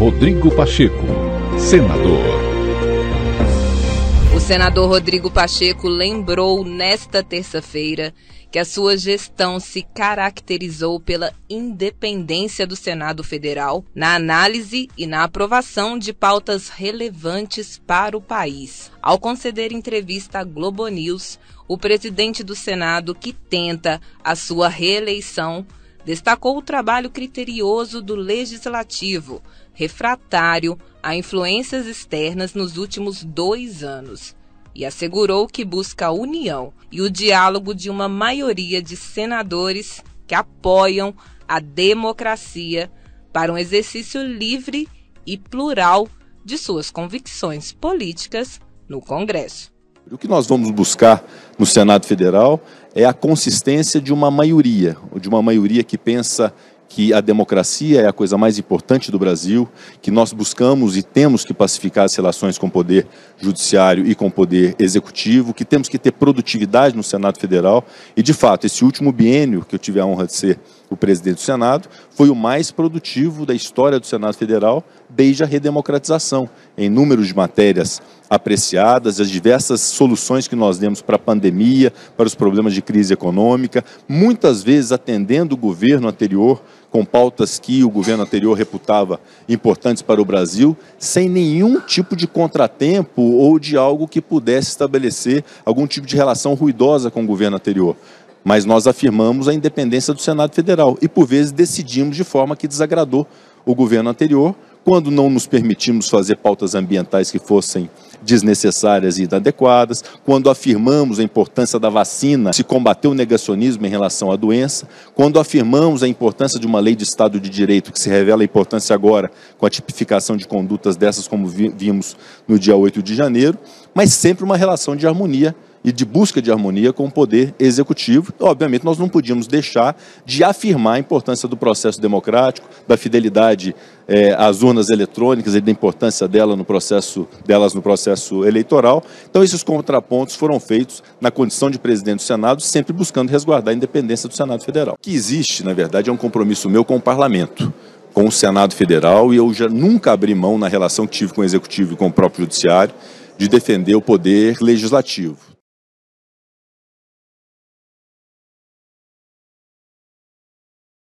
Rodrigo Pacheco, senador. O senador Rodrigo Pacheco lembrou nesta terça-feira que a sua gestão se caracterizou pela independência do Senado Federal na análise e na aprovação de pautas relevantes para o país. Ao conceder entrevista à Globo News, o presidente do Senado, que tenta a sua reeleição, destacou o trabalho criterioso do legislativo, refratário a influências externas nos últimos dois anos e assegurou que busca a união e o diálogo de uma maioria de senadores que apoiam a democracia para um exercício livre e plural de suas convicções políticas no Congresso. O que nós vamos buscar no Senado Federal é a consistência de uma maioria, de uma maioria que pensa que a democracia é a coisa mais importante do Brasil, que nós buscamos e temos que pacificar as relações com o poder judiciário e com o poder executivo, que temos que ter produtividade no Senado Federal. E, de fato, esse último biênio, que eu tive a honra de ser o presidente do Senado, foi o mais produtivo da história do Senado Federal desde a redemocratização, em número de matérias apreciadas, as diversas soluções que nós demos para a pandemia, para os problemas de crise econômica, muitas vezes atendendo o governo anterior com pautas que o governo anterior reputava importantes para o Brasil, sem nenhum tipo de contratempo ou de algo que pudesse estabelecer algum tipo de relação ruidosa com o governo anterior. Mas nós afirmamos a independência do Senado Federal e, por vezes, decidimos de forma que desagradou o governo anterior, quando não nos permitimos fazer pautas ambientais que fossem desnecessárias e inadequadas, quando afirmamos a importância da vacina, se combater o negacionismo em relação à doença, quando afirmamos a importância de uma lei de Estado de Direito, que se revela a importância agora com a tipificação de condutas dessas, como vimos no dia 8 de janeiro, mas sempre uma relação de harmonia e de busca de harmonia com o poder executivo. Obviamente, nós não podíamos deixar de afirmar a importância do processo democrático, da fidelidade é, às urnas eletrônicas e da importância dela no processo, delas no processo eleitoral. Então, esses contrapontos foram feitos na condição de presidente do Senado, sempre buscando resguardar a independência do Senado Federal. O que existe, na verdade, é um compromisso meu com o Parlamento com o Senado Federal e eu já nunca abri mão na relação que tive com o Executivo e com o próprio Judiciário de defender o poder legislativo.